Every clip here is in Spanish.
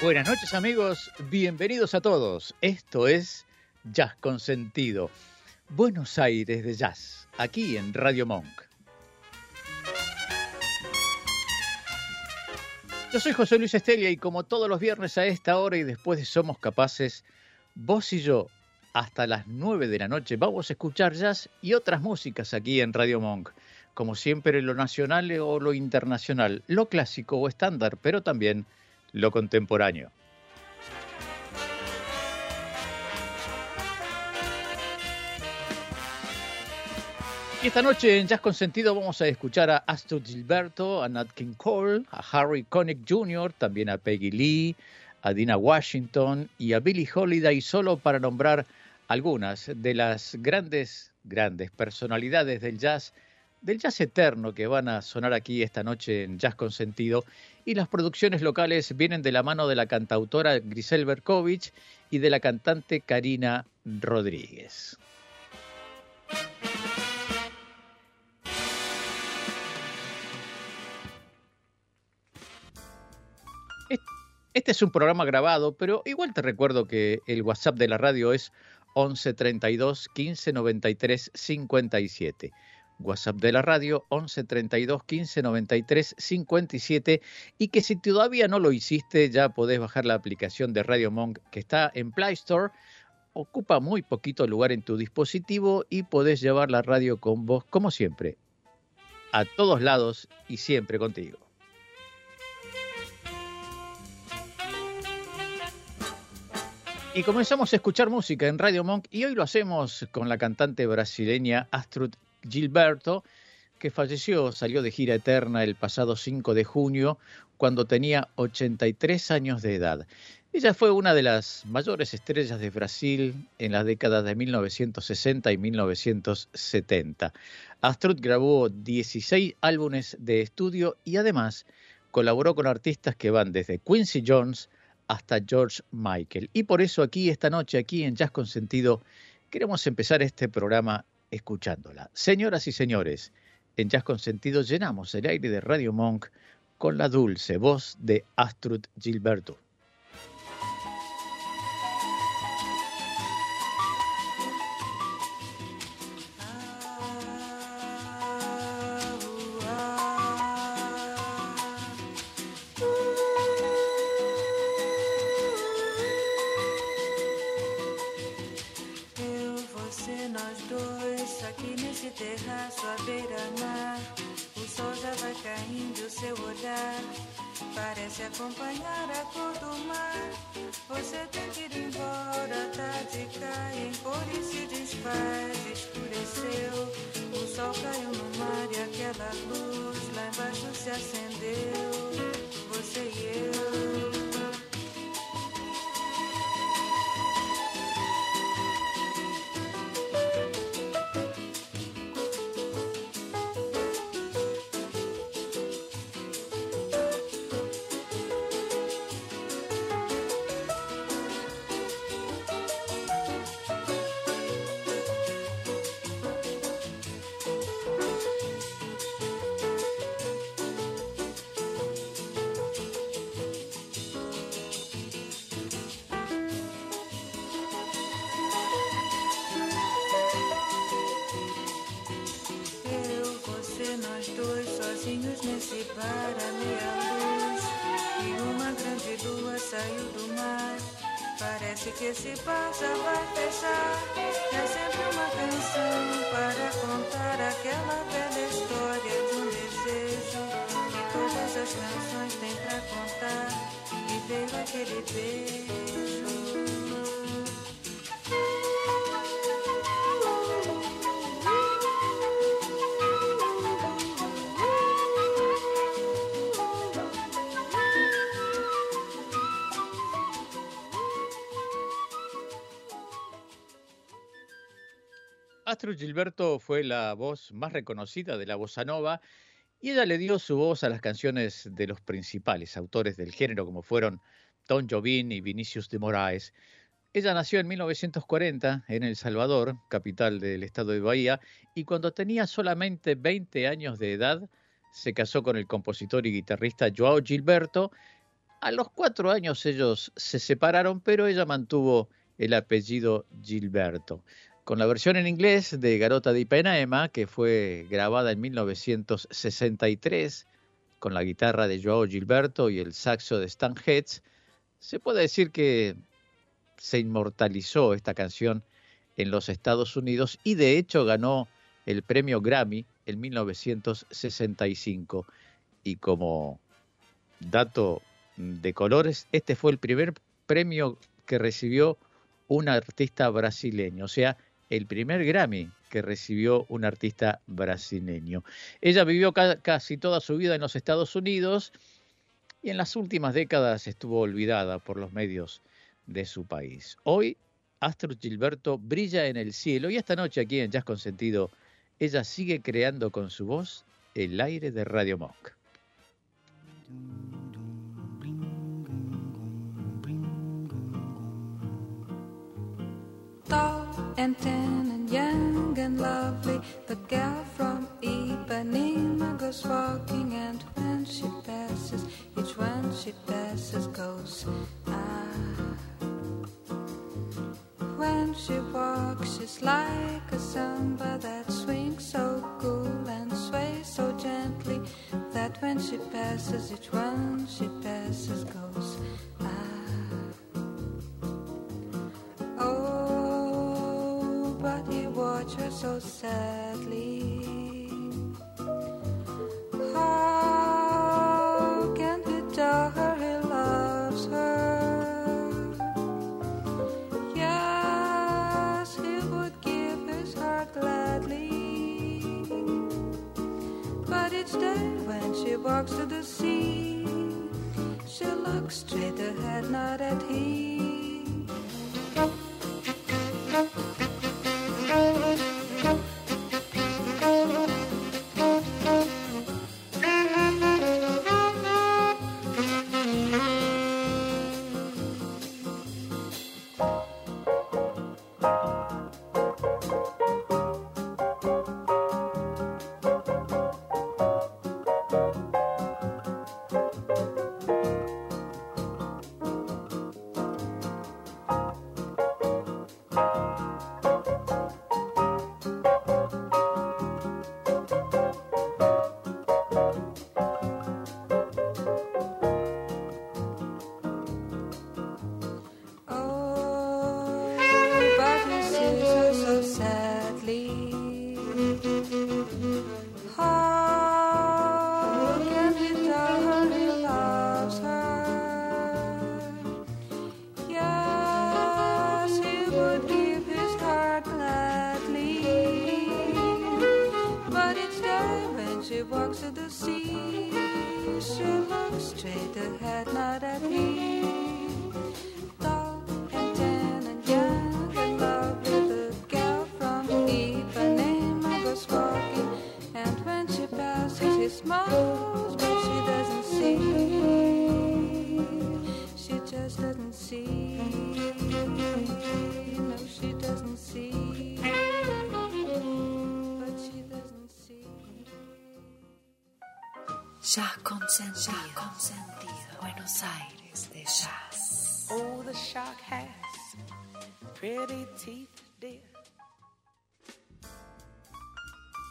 Buenas noches amigos, bienvenidos a todos. Esto es Jazz con Sentido. Buenos Aires de Jazz, aquí en Radio Monk. Yo soy José Luis Estelia y como todos los viernes a esta hora y después de Somos Capaces, vos y yo hasta las 9 de la noche vamos a escuchar jazz y otras músicas aquí en Radio Monk. Como siempre lo nacional o lo internacional, lo clásico o estándar, pero también lo contemporáneo. Y esta noche en Jazz con Sentido vamos a escuchar a Astrid Gilberto, a Nat King Cole, a Harry Connick Jr., también a Peggy Lee, a Dina Washington y a Billie Holiday, solo para nombrar algunas de las grandes, grandes personalidades del jazz, del jazz eterno que van a sonar aquí esta noche en Jazz con Sentido y las producciones locales vienen de la mano de la cantautora Grisel Berkovich y de la cantante Karina Rodríguez. Este es un programa grabado, pero igual te recuerdo que el WhatsApp de la radio es 11 32 15 93 57. WhatsApp de la radio 11 32 15 93 57 y que si todavía no lo hiciste ya podés bajar la aplicación de Radio Monk que está en Play Store. Ocupa muy poquito lugar en tu dispositivo y podés llevar la radio con vos como siempre, a todos lados y siempre contigo. Y comenzamos a escuchar música en Radio Monk y hoy lo hacemos con la cantante brasileña Astrud Gilberto, que falleció, salió de gira eterna el pasado 5 de junio cuando tenía 83 años de edad. Ella fue una de las mayores estrellas de Brasil en las décadas de 1960 y 1970. Astrud grabó 16 álbumes de estudio y además colaboró con artistas que van desde Quincy Jones hasta George Michael. Y por eso aquí esta noche, aquí en Jazz con Sentido, queremos empezar este programa escuchándola. Señoras y señores, en Jazz con Sentido llenamos el aire de Radio Monk con la dulce voz de Astrud Gilberto. Acompanhar a cor do mar. Você tem que ir embora, tarde cai, em cor e se desfaz. Escureceu, o sol caiu no mar e aquela luz lá embaixo se acendeu. Você e eu. Que esse passa vai fechar. É sempre uma canção para contar aquela velha história de um desejo que todas as canções têm para contar. E veio aquele beijo. Astrid Gilberto fue la voz más reconocida de la bossa nova y ella le dio su voz a las canciones de los principales autores del género como fueron Tom Jobim y Vinicius de Moraes. Ella nació en 1940 en El Salvador, capital del estado de Bahía, y cuando tenía solamente 20 años de edad se casó con el compositor y guitarrista Joao Gilberto. A los cuatro años ellos se separaron, pero ella mantuvo el apellido Gilberto. Con la versión en inglés de Garota de Ipanema, que fue grabada en 1963 con la guitarra de Joao Gilberto y el saxo de Stan Getz, se puede decir que se inmortalizó esta canción en los Estados Unidos y de hecho ganó el premio Grammy en 1965. Y como dato de colores, este fue el primer premio que recibió un artista brasileño, o sea, el primer Grammy que recibió un artista brasileño. Ella vivió casi toda su vida en los Estados Unidos y en las últimas décadas estuvo olvidada por los medios de su país. Hoy, Astro Gilberto brilla en el cielo y esta noche aquí en Jazz Consentido, ella sigue creando con su voz el aire de Radio Monk. And tan and young and lovely. The girl from Ipanema goes walking, and when she passes, each one she passes goes ah. When she walks, she's like a samba that swings so cool and sways so gently that when she passes, each one she passes goes watch her so sadly. How can he tell her he loves her? Yes, he would give his heart gladly. But each day when she walks to the sea, she looks straight ahead, not at him.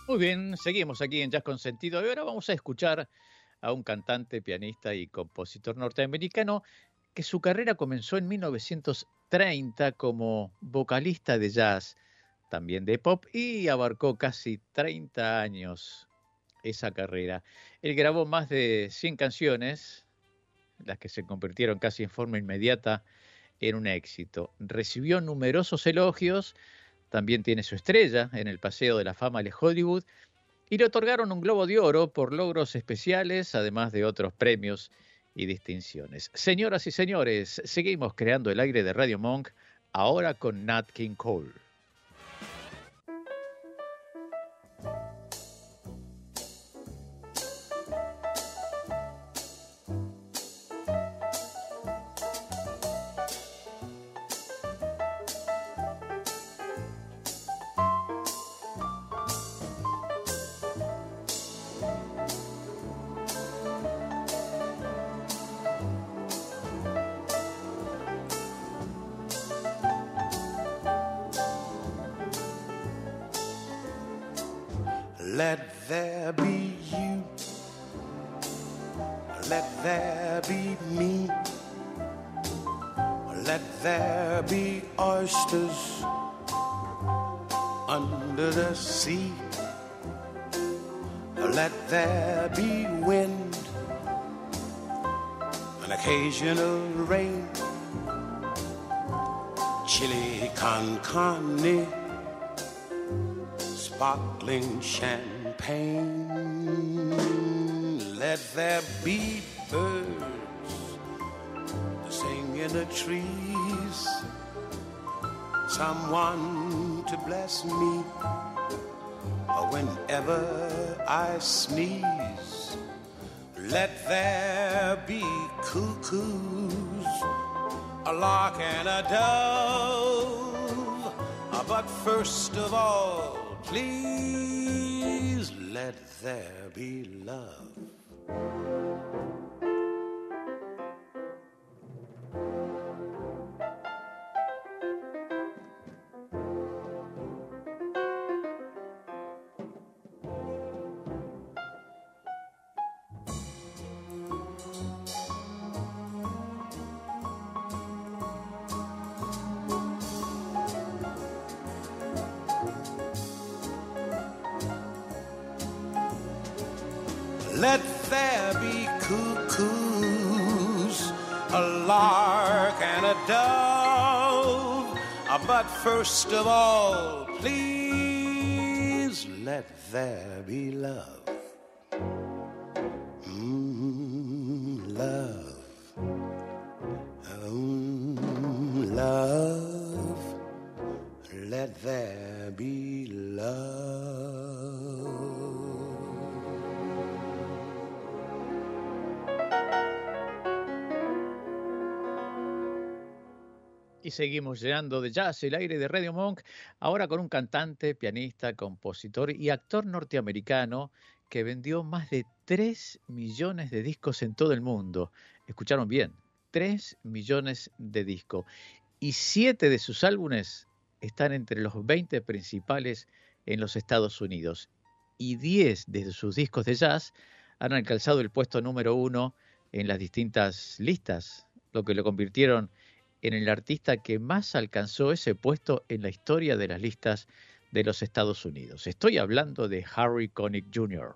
Muy bien, seguimos aquí en Jazz con Sentido. Y ahora vamos a escuchar a un cantante, pianista y compositor norteamericano que su carrera comenzó en 1930 como vocalista de jazz, también de pop, y abarcó casi 30 años esa carrera. Él grabó más de 100 canciones, las que se convirtieron casi en forma inmediata en un éxito. Recibió numerosos elogios también tiene su estrella en el Paseo de la Fama de Hollywood y le otorgaron un Globo de Oro por logros especiales, además de otros premios y distinciones. Señoras y señores, seguimos creando el aire de Radio Monk, ahora con Nat King Cole. Champagne. Let there be birds to sing in the trees, someone to bless me whenever I sneeze. Let there be cuckoos, a lark and a dove. But first of all, please there be love. Seguimos llenando de jazz el aire de Radio Monk, ahora con un cantante, pianista, compositor y actor norteamericano que vendió más de 3 millones de discos en todo el mundo. Escucharon bien, 3 millones de discos. Y 7 de sus álbumes están entre los 20 principales en los Estados Unidos. Y 10 de sus discos de jazz han alcanzado el puesto número uno en las distintas listas, lo que lo convirtieron en el artista que más alcanzó ese puesto en la historia de las listas de los Estados Unidos. Estoy hablando de Harry Connick Jr.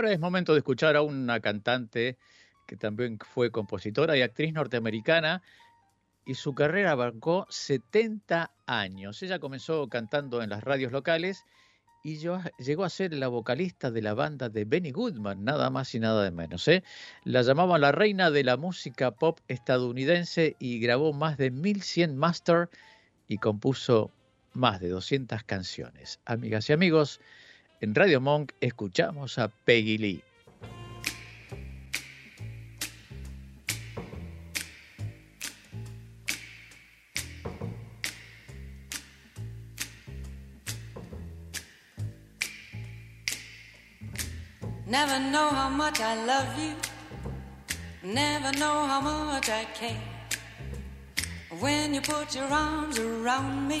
Ahora es momento de escuchar a una cantante que también fue compositora y actriz norteamericana y su carrera abarcó 70 años. Ella comenzó cantando en las radios locales y llegó a ser la vocalista de la banda de Benny Goodman, nada más y nada de menos. ¿eh? La llamaban la reina de la música pop estadounidense y grabó más de 1100 master y compuso más de 200 canciones. Amigas y amigos, en Radio Monk escuchamos a Peggy Lee. Never know how much I love you. Never know how much I care. When you put your arms around me,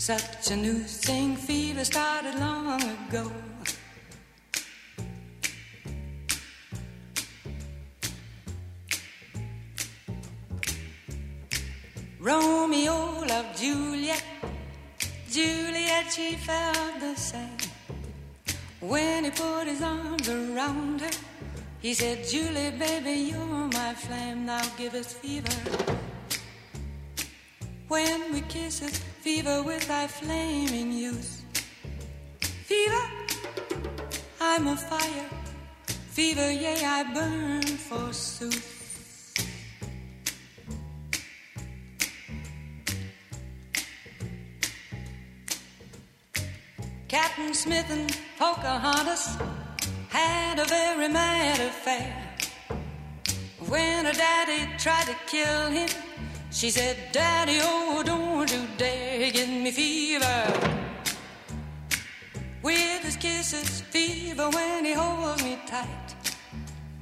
such a new thing. Fever started long ago. Romeo loved Juliet. Juliet, she felt the same. When he put his arms around her, he said, Julie, baby, you're my flame. Now give us fever. When we kiss us, fever with thy flaming youth. Fever, I'm a fire. Fever, yea, I burn forsooth. Captain Smith and Pocahontas had a very mad affair. When her daddy tried to kill him, she said, Daddy, oh, don't you dare give me fever. With his kisses, fever when he holds me tight.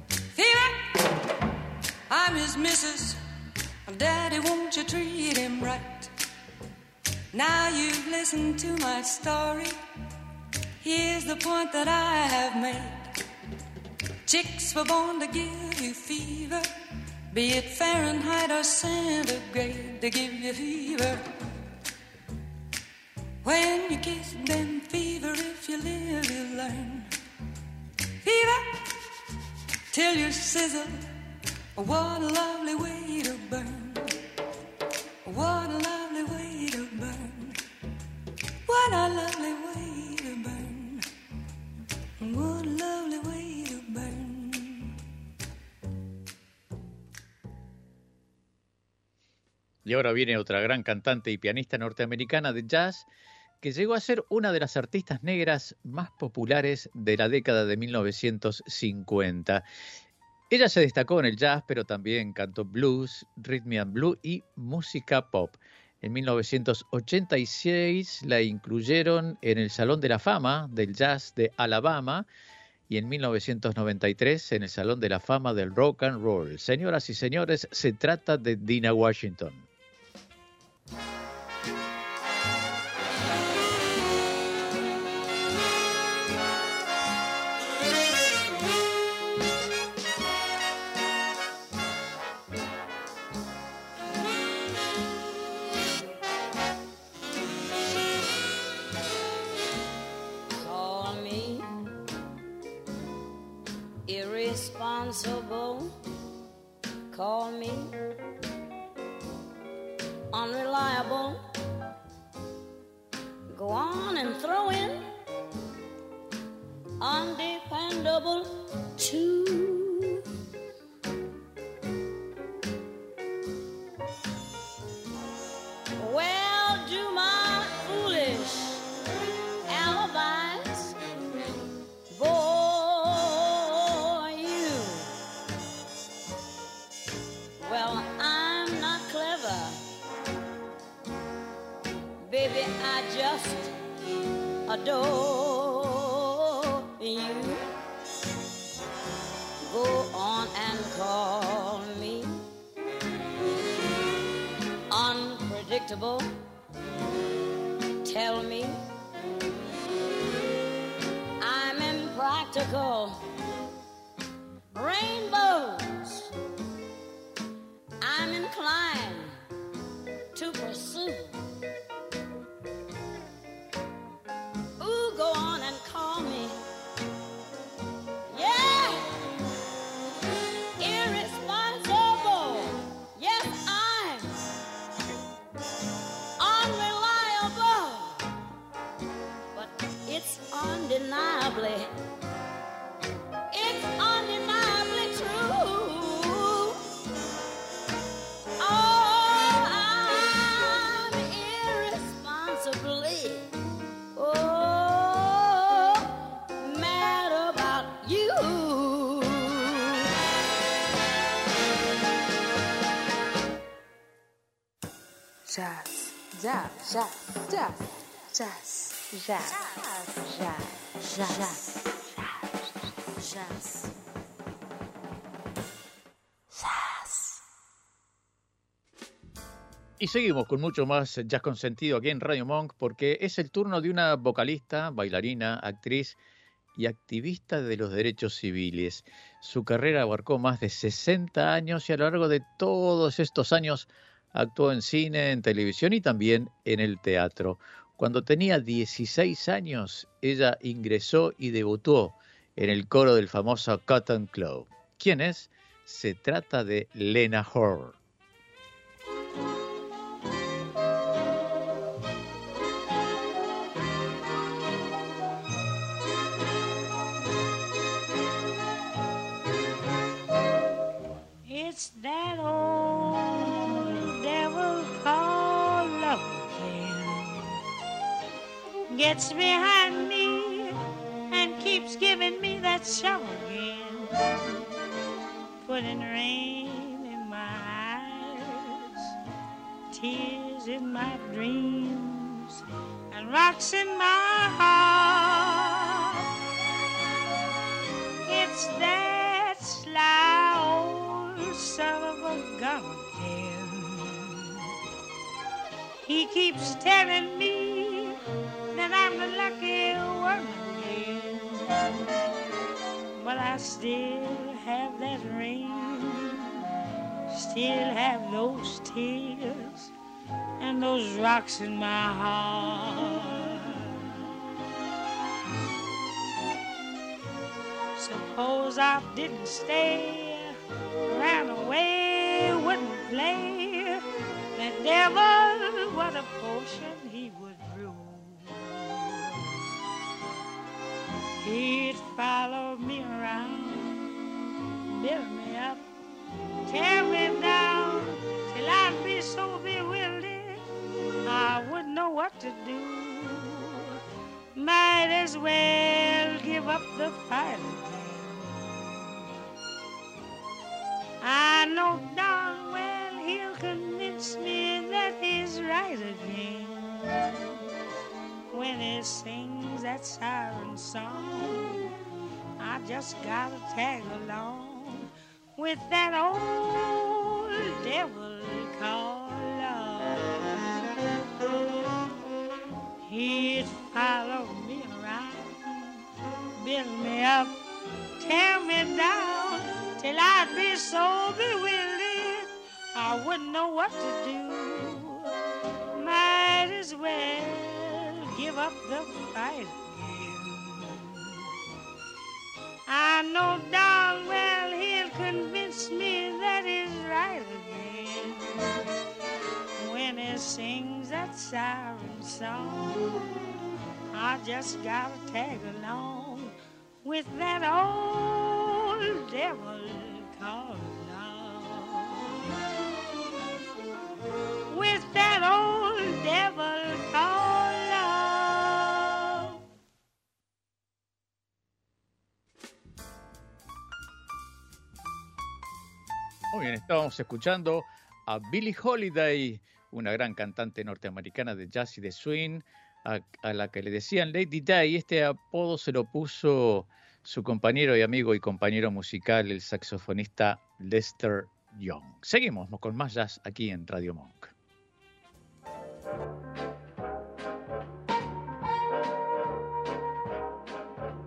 Fever, I'm his missus. Daddy, won't you treat him right? Now you've listened to my story. Here's the point that I have made. Chicks were born to give you fever, be it Fahrenheit or centigrade, they give you fever. When you kiss them, fever, if you live, you learn. Fever, till you sizzle. What a lovely way to burn. What a lovely way to burn. What a lovely way to burn. What a lovely way Y ahora viene otra gran cantante y pianista norteamericana de jazz que llegó a ser una de las artistas negras más populares de la década de 1950. Ella se destacó en el jazz, pero también cantó blues, rhythm and blues y música pop. En 1986 la incluyeron en el Salón de la Fama del Jazz de Alabama y en 1993 en el Salón de la Fama del Rock and Roll. Señoras y señores, se trata de Dina Washington. Call me irresponsible. Call me trouble. Jazz, jazz, jazz, jazz, jazz, jazz, jazz. Y seguimos con mucho más jazz con sentido aquí en Radio Monk porque es el turno de una vocalista, bailarina, actriz y activista de los derechos civiles. Su carrera abarcó más de 60 años y a lo largo de todos estos años actuó en cine, en televisión y también en el teatro. Cuando tenía 16 años, ella ingresó y debutó en el coro del famoso Cotton Club. ¿Quién es? Se trata de Lena Horr. Gets behind me and keeps giving me that shovel again. Putting rain in my eyes, tears in my dreams, and rocks in my heart. It's that sly old son of a gun again. He keeps telling me that I'm the lucky one again. But I still have that ring, still have those tears, and those rocks in my heart. Suppose I didn't stay, ran away, wouldn't play. The devil, what a potion follow me around, build me up, tear me down, till I'd be so bewildered, I wouldn't know what to do. Might as well give up the fight. I know darn well he'll convince me that he's right again when he sings that siren song. I just gotta tag along with that old devil called love. He'd follow me around, build me up, tear me down, till I'd be so bewildered I wouldn't know what to do. Might as well give up the fight I know darn well he'll convince me that he's right again when he sings that siren song. I just gotta tag along with that old devil called love. With that old devil Muy bien, estábamos escuchando a Billie Holiday, una gran cantante norteamericana de jazz y de swing, a, la que le decían Lady Day. Este apodo se lo puso su compañero y amigo y compañero musical, el saxofonista Lester Young. Seguimos con más jazz aquí en Radio Monk.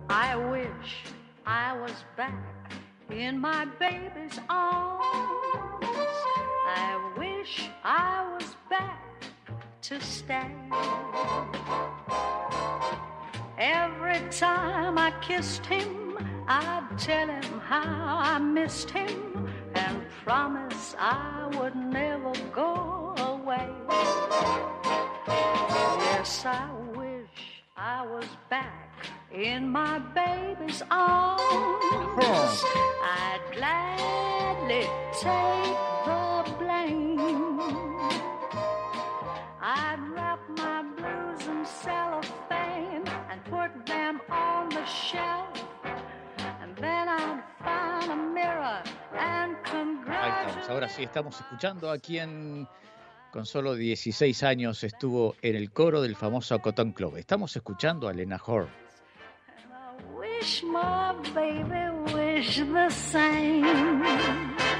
I wish I was back in my baby's arms. I wish I was back to stay. Every time I kissed him, I'd tell him how I missed him and promise I would never go away. Yes, I wish I was back in my baby's arms. I'd gladly take the blame. I'd wrap my blues in cellophane and put them on the shelf. And then I'd find a mirror and Ahí estamos, ahora sí, congratulate. estamos escuchando a quien con solo 16 años estuvo en el coro del famoso Cotton Club. Estamos escuchando a Lena Horne. Wish my baby wish the same.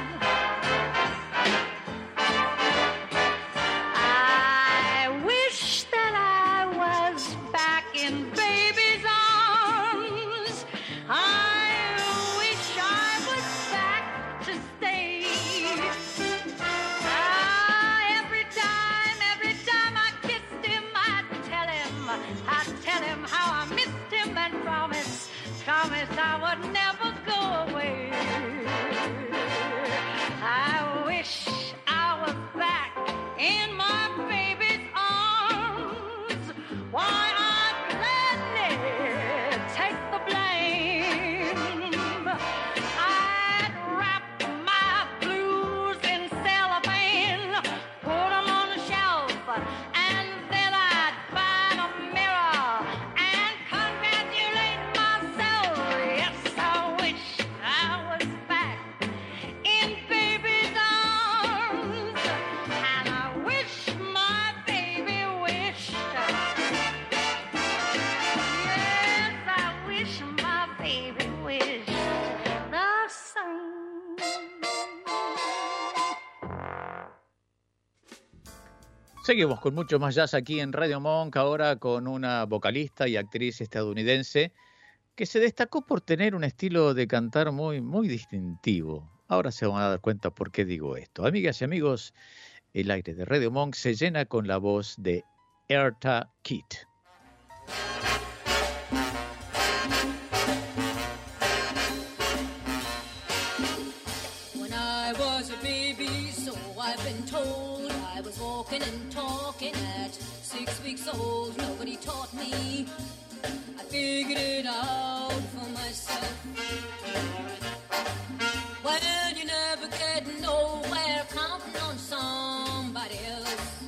I would never Seguimos con mucho más jazz aquí en Radio Monk, ahora con una vocalista y actriz estadounidense que se destacó por tener un estilo de cantar muy, muy distintivo. Ahora se van a dar cuenta por qué digo esto. Amigas y amigos, el aire de Radio Monk se llena con la voz de Erta Kitt. Old. Nobody taught me. I figured it out for myself. Well, you never get nowhere counting on somebody else.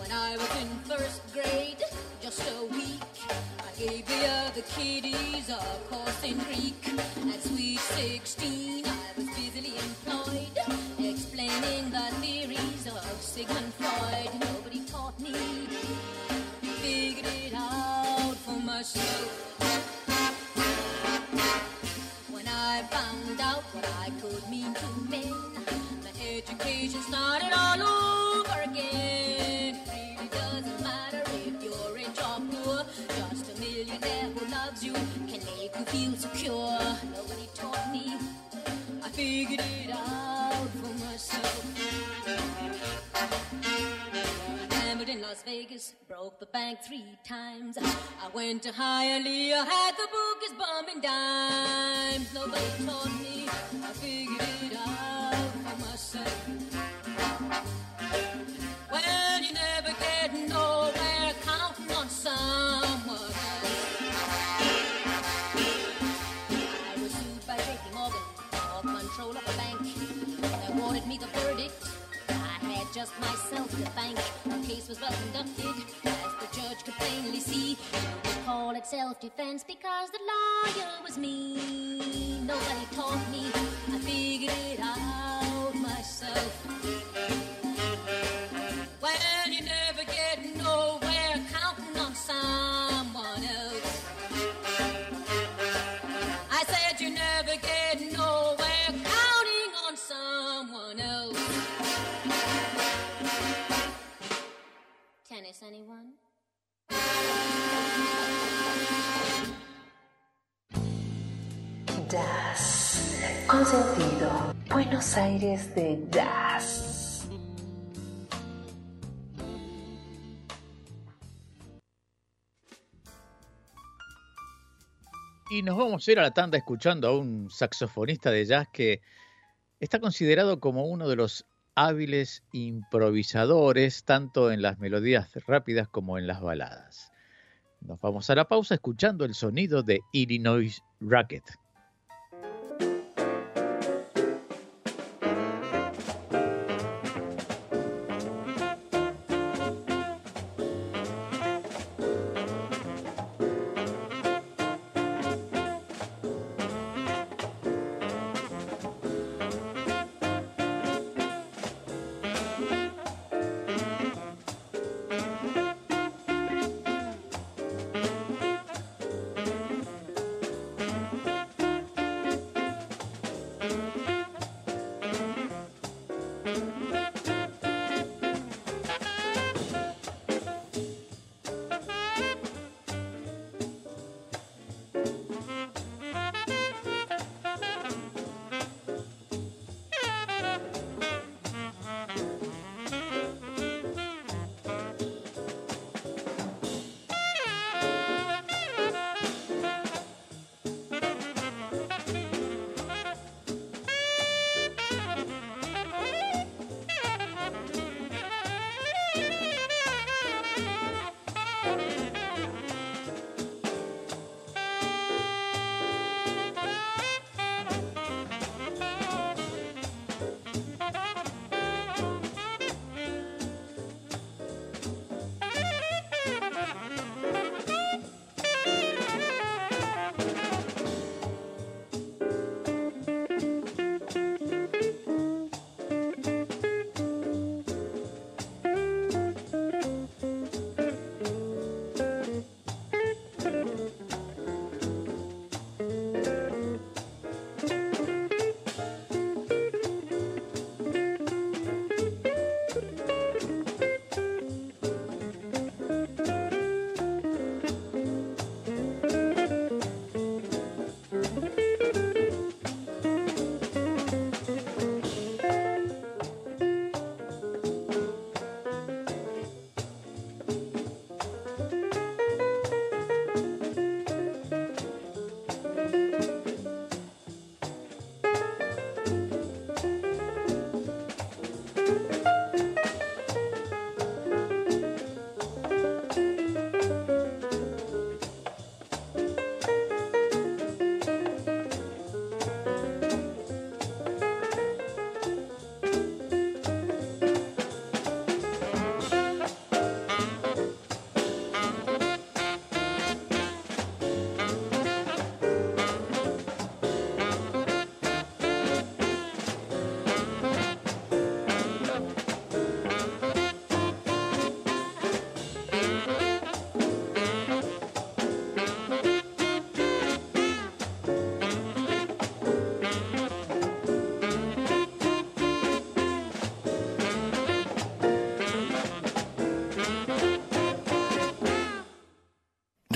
When I was in first grade, just a week, I gave the other kiddies a course in Greek. At sweet 16, out what I could mean to men, my education started all over broke the bank three times. I went to Hialeah, had the bookies bombing dimes. Nobody taught me, I figured it out for myself. Well, you never get nowhere counting on someone. I was sued by JP Morgan for control of the bank. They wanted me the verdict. I had just myself to thank. The case was well conducted see. Call it self-defense because the lawyer was me. Nobody taught me, I figured it out myself. Well, you never get nowhere counting on someone else. I said you never get nowhere counting on someone else. Tennis, anyone? Jazz. Con sentido. Buenos Aires de jazz. Y nos vamos a ir a la tanda escuchando a un saxofonista de jazz que está considerado como uno de los hábiles improvisadores, tanto en las melodías rápidas como en las baladas. Nos vamos a la pausa escuchando el sonido de Illinois Racket.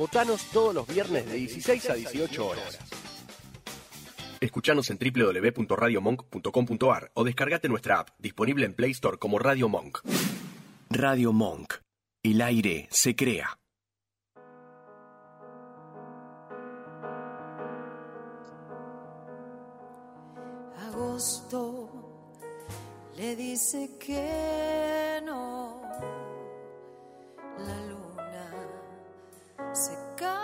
Votanos todos los viernes de 16 a 18 horas. Escuchanos en www.radiomonk.com.ar o descargate nuestra app, disponible en Play Store como Radio Monk. Radio Monk. El aire se crea. Agosto le dice que no. La luna se cae.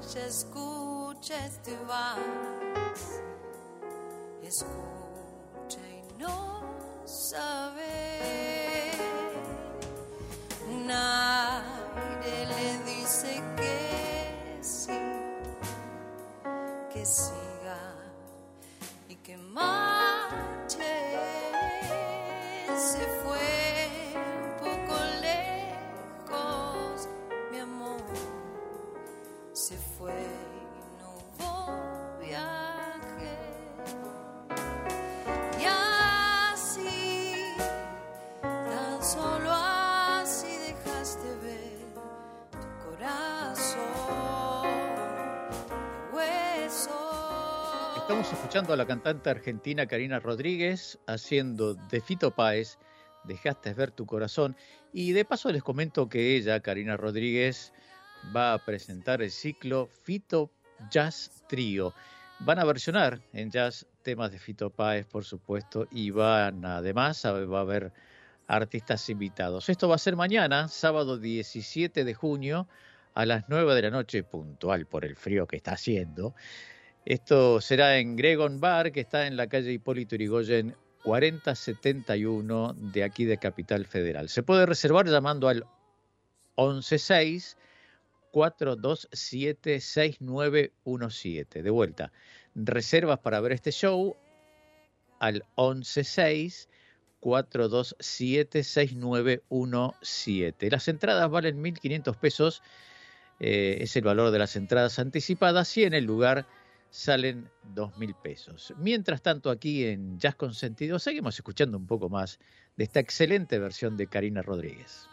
Ella escucha este vals. Escuchando a la cantante argentina Karina Rodríguez haciendo de Fito Páez, Dejaste ver tu corazón. Y de paso les comento que ella, Karina Rodríguez, va a presentar el ciclo Fito Jazz Trio. Van a versionar en jazz temas de Fito Páez, por supuesto, y van además a, va a haber artistas invitados. Esto va a ser mañana, sábado 17 de junio, a las 9 de la noche, puntual por el frío que está haciendo. Esto será en Gregon Bar, que está en la calle Hipólito Yrigoyen 4071 de aquí de Capital Federal. Se puede reservar llamando al 116 427 6917. De vuelta, reservas para ver este show al 116 427 6917. Las entradas valen 1.500 pesos, eh, es el valor de las entradas anticipadas y en el lugar salen 2.000 pesos. Mientras tanto, aquí en Jazz con Sentido seguimos escuchando un poco más de esta excelente versión de Karina Rodríguez.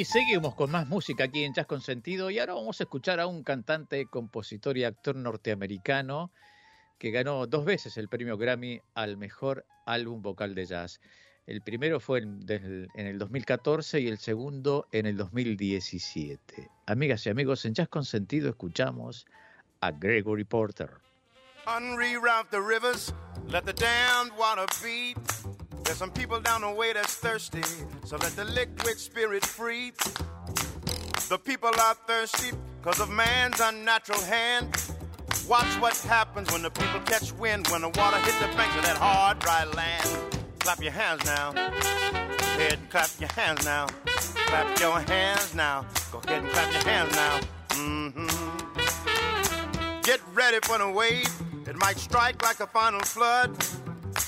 Y seguimos con más música aquí en Jazz con Sentido y ahora vamos a escuchar a un cantante, compositor y actor norteamericano que ganó dos veces el premio Grammy al mejor álbum vocal de jazz. El primero fue en, el 2014 y el segundo en el 2017. Amigas y amigos, en Jazz con Sentido escuchamos a Gregory Porter. Unreroute the rivers, let the damned water beat. There's some people down the way that's thirsty, so let the liquid spirit free. The people are thirsty because of man's unnatural hand. Watch what happens when the people catch wind, when the water hits the banks of that hard, dry land. Clap your hands now. Go ahead and clap your hands now. Clap your hands now. Go ahead and clap your hands now. hmm Get ready for the wave. It might strike like a final flood.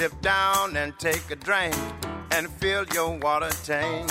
Dip down and take a drink and fill your water tank.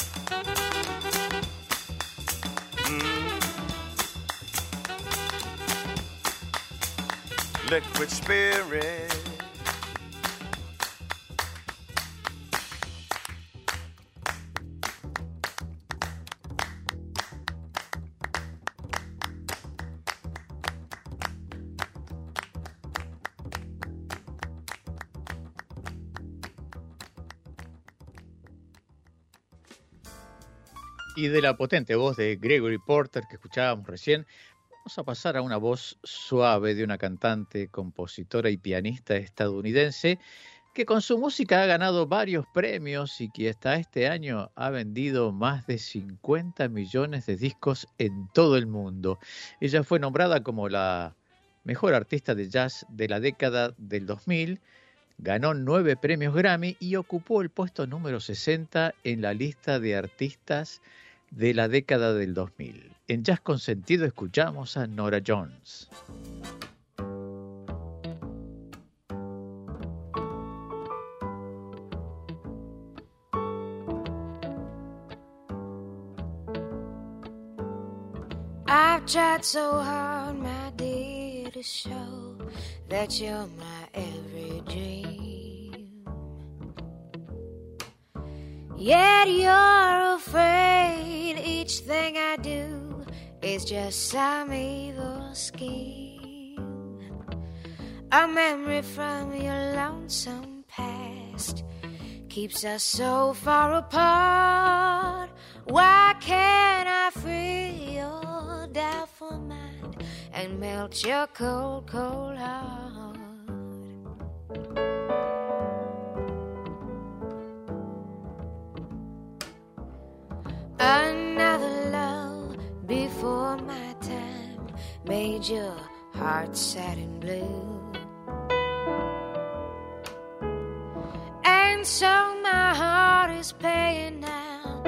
Y de la potente voz de Gregory Porter que escuchábamos recién, vamos a pasar a una voz suave de una cantante, compositora y pianista estadounidense que con su música ha ganado varios premios y que hasta este año ha vendido más de 50 millones de discos en todo el mundo. Ella fue nombrada como la mejor artista de jazz de la década del 2000 ganó nueve premios Grammy y ocupó el puesto número 60 en la lista de artistas de la década del 2000. En Jazz con Sentido escuchamos a Nora Jones. I've tried so hard, my dear, to show that you're my every dream. Yet you're afraid each thing I do is just some evil scheme. A memory from your lonesome past keeps us so far apart. Why can't I free your doubtful mind and melt your cold, cold heart? Another love before my time made your heart sad and blue. And so my heart is paying now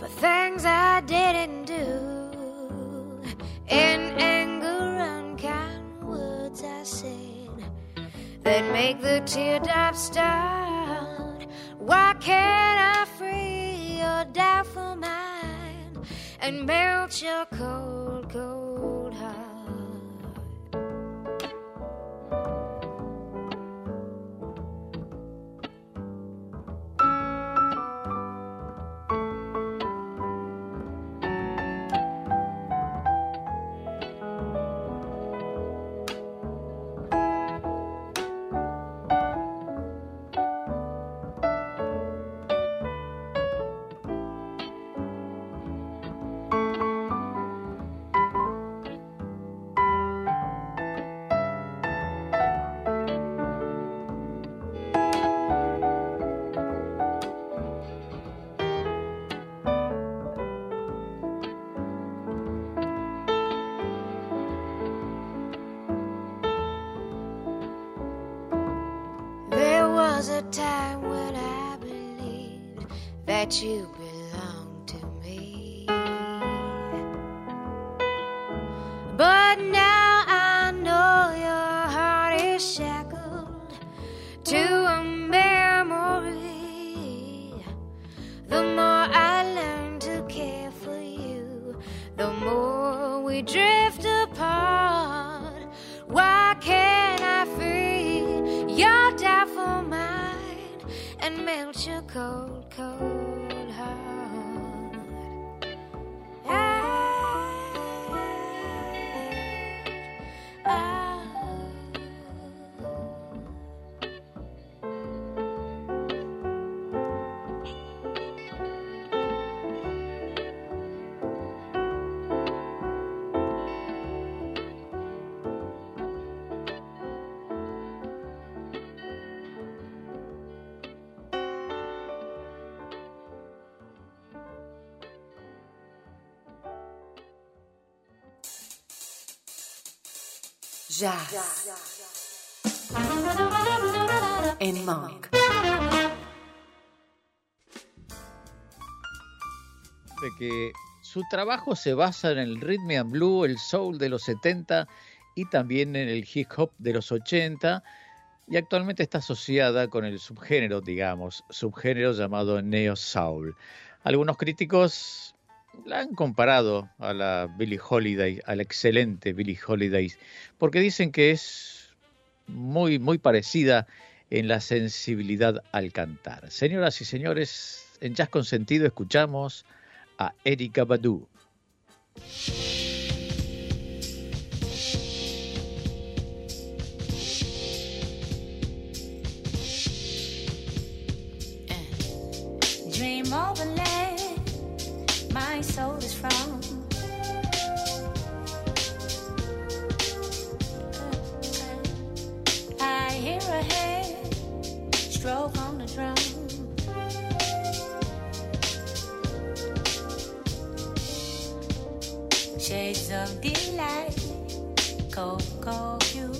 for things I didn't do. In anger, unkind words I said that make the teardrops start. Why can't I and melt your cold, cold that you Jazz. En Monk. de que su trabajo se basa en el rhythm and blue, el soul de los 70 y también en el hip hop de los 80 y actualmente está asociada con el subgénero, digamos, subgénero llamado neo soul. Algunos críticos la han comparado a la Billie Holiday, a la excelente Billie Holiday, porque dicen que es muy muy parecida en la sensibilidad al cantar. Señoras y señores, en Jazz con Sentido escuchamos a Erika Badu. Dream over land, my soul is from. I hear a hand stroke on the drum. Shades of delight, cocoa hue.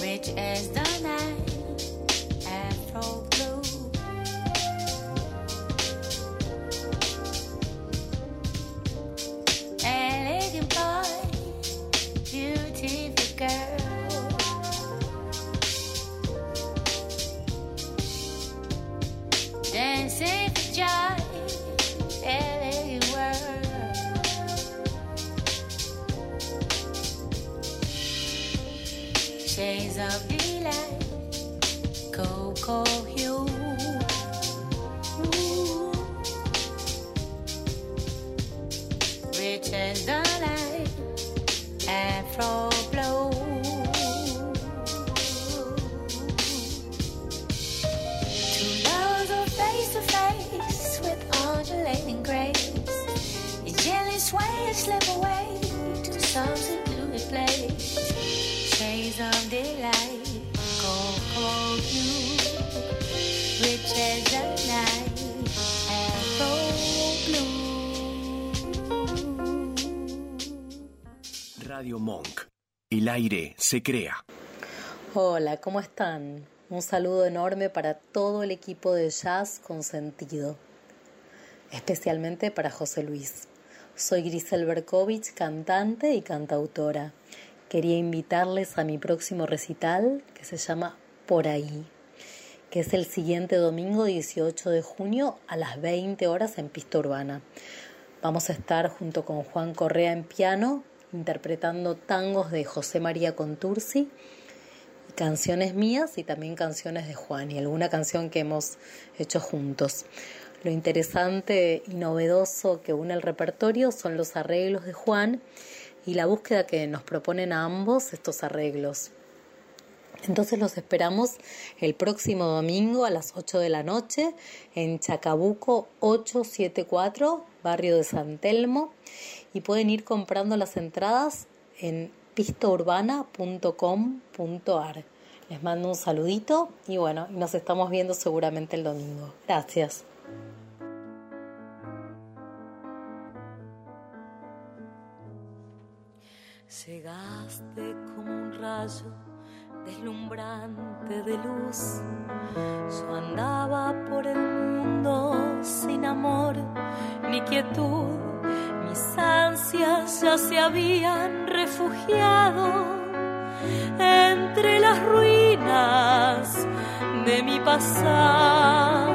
Rich as the El aire se crea. Hola, ¿cómo están? Un saludo enorme para todo el equipo de Jazz con Sentido, especialmente para José Luis. Soy Grisel Berkovich, cantante y cantautora. Quería invitarles a mi próximo recital que se llama Por ahí, que es el siguiente domingo 18 de junio a las 20 horas en Pista Urbana. Vamos a estar junto con Juan Correa en piano, interpretando tangos de José María Contursi, canciones mías y también canciones de Juan y alguna canción que hemos hecho juntos. Lo interesante y novedoso que une el repertorio son los arreglos de Juan y la búsqueda que nos proponen a ambos estos arreglos. Entonces los esperamos el próximo domingo a las 8 de la noche en Chacabuco 874, barrio de San Telmo, y pueden ir comprando las entradas en pistaurbana.com.ar. Les mando un saludito y bueno, nos estamos viendo seguramente el domingo. Gracias. Llegaste como un rayo deslumbrante de luz. Yo andaba por el mundo sin amor ni quietud. Mis ansias ya se habían refugiado entre las ruinas de mi pasado.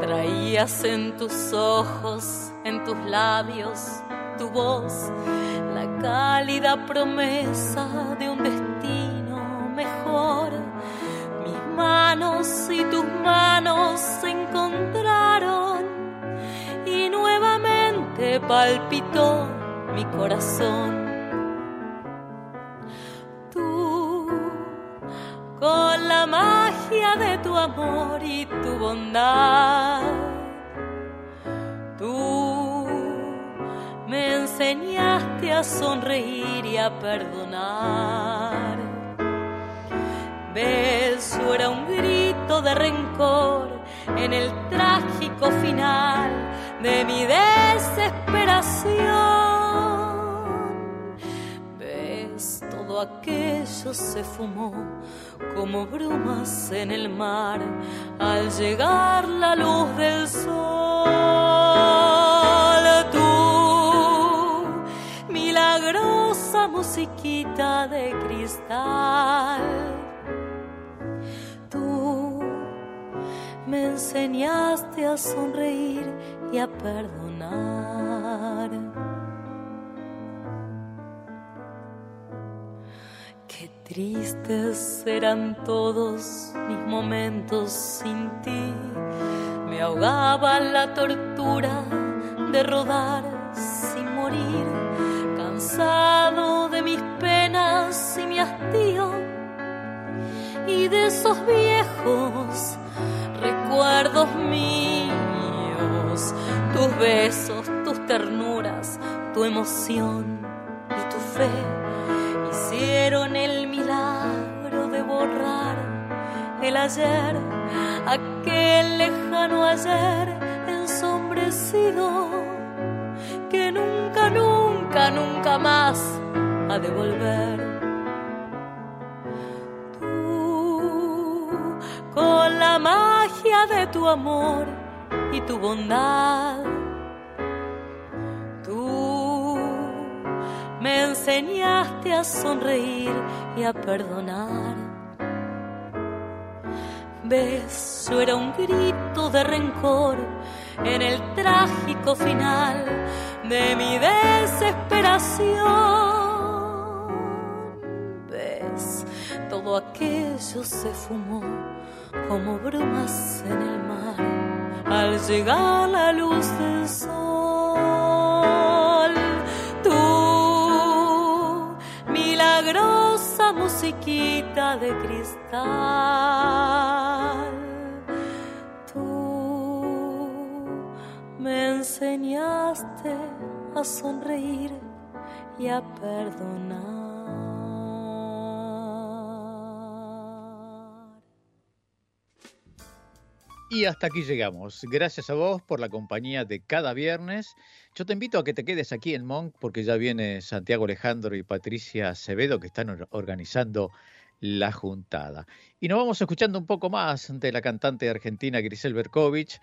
Traías en tus ojos, en tus labios, tu voz, la cálida promesa de un destino y tus manos se encontraron y nuevamente palpitó mi corazón. Tú, con la magia de tu amor y tu bondad, tú me enseñaste a sonreír y a perdonar. Beso era un grito de rencor en el trágico final de mi desesperación. Ves, todo aquello se fumó como brumas en el mar al llegar la luz del sol. Tú, milagrosa musiquita de cristal. Me enseñaste a sonreír y a perdonar. Qué tristes eran todos mis momentos sin ti. Me ahogaba la tortura de rodar sin morir, cansado de mis penas y mi hastío y de esos viejos recuerdos míos, tus besos, tus ternuras, tu emoción y tu fe hicieron el milagro de borrar el ayer, aquel lejano ayer ensombrecido que nunca, nunca, nunca más ha de volver. Con la magia de tu amor y tu bondad. Tú me enseñaste a sonreír y a perdonar. Ves, yo era un grito de rencor en el trágico final de mi desesperación. Ves, todo aquello se fumó como brumas en el mar al llegar la luz del sol. Tú, milagrosa musiquita de cristal, tú me enseñaste a sonreír y a perdonar. Y hasta aquí llegamos. Gracias a vos por la compañía de cada viernes. Yo te invito a que te quedes aquí en Monk porque ya viene Santiago Alejandro y Patricia Acevedo que están or- organizando la juntada. Y nos vamos escuchando un poco más de la cantante argentina Grisel Berkovich,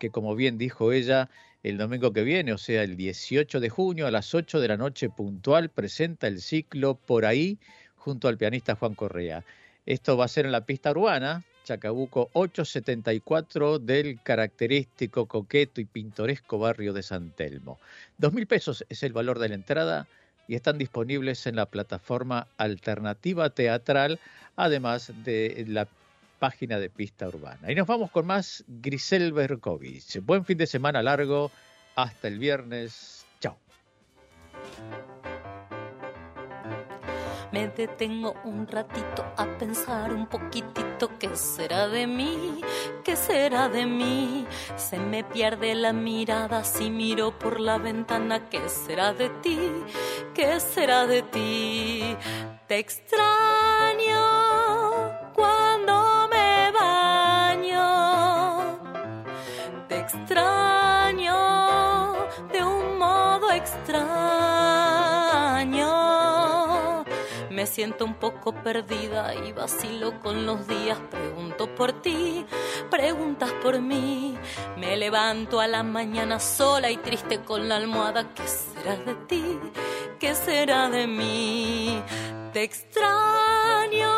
que como bien dijo ella, el domingo que viene, o sea, el 18 de junio a las 8 de la noche puntual, presenta el ciclo Por ahí junto al pianista Juan Correa. Esto va a ser en la pista urbana, Chacabuco 874 del característico, coqueto y pintoresco barrio de San Telmo. Dos mil pesos es el valor de la entrada y están disponibles en la plataforma Alternativa Teatral, además de la página de Pista Urbana. Y nos vamos con más Grisel Berkovich. Buen fin de semana largo. Hasta el viernes. Chao. Me detengo un ratito a pensar un poquitito qué será de mí, qué será de mí. Se me pierde la mirada si miro por la ventana, qué será de ti, qué será de ti. Te extraño siento un poco perdida y vacilo con los días. Pregunto por ti, preguntas por mí. Me levanto a la mañana sola y triste con la almohada. ¿Qué será de ti? ¿Qué será de mí? Te extraño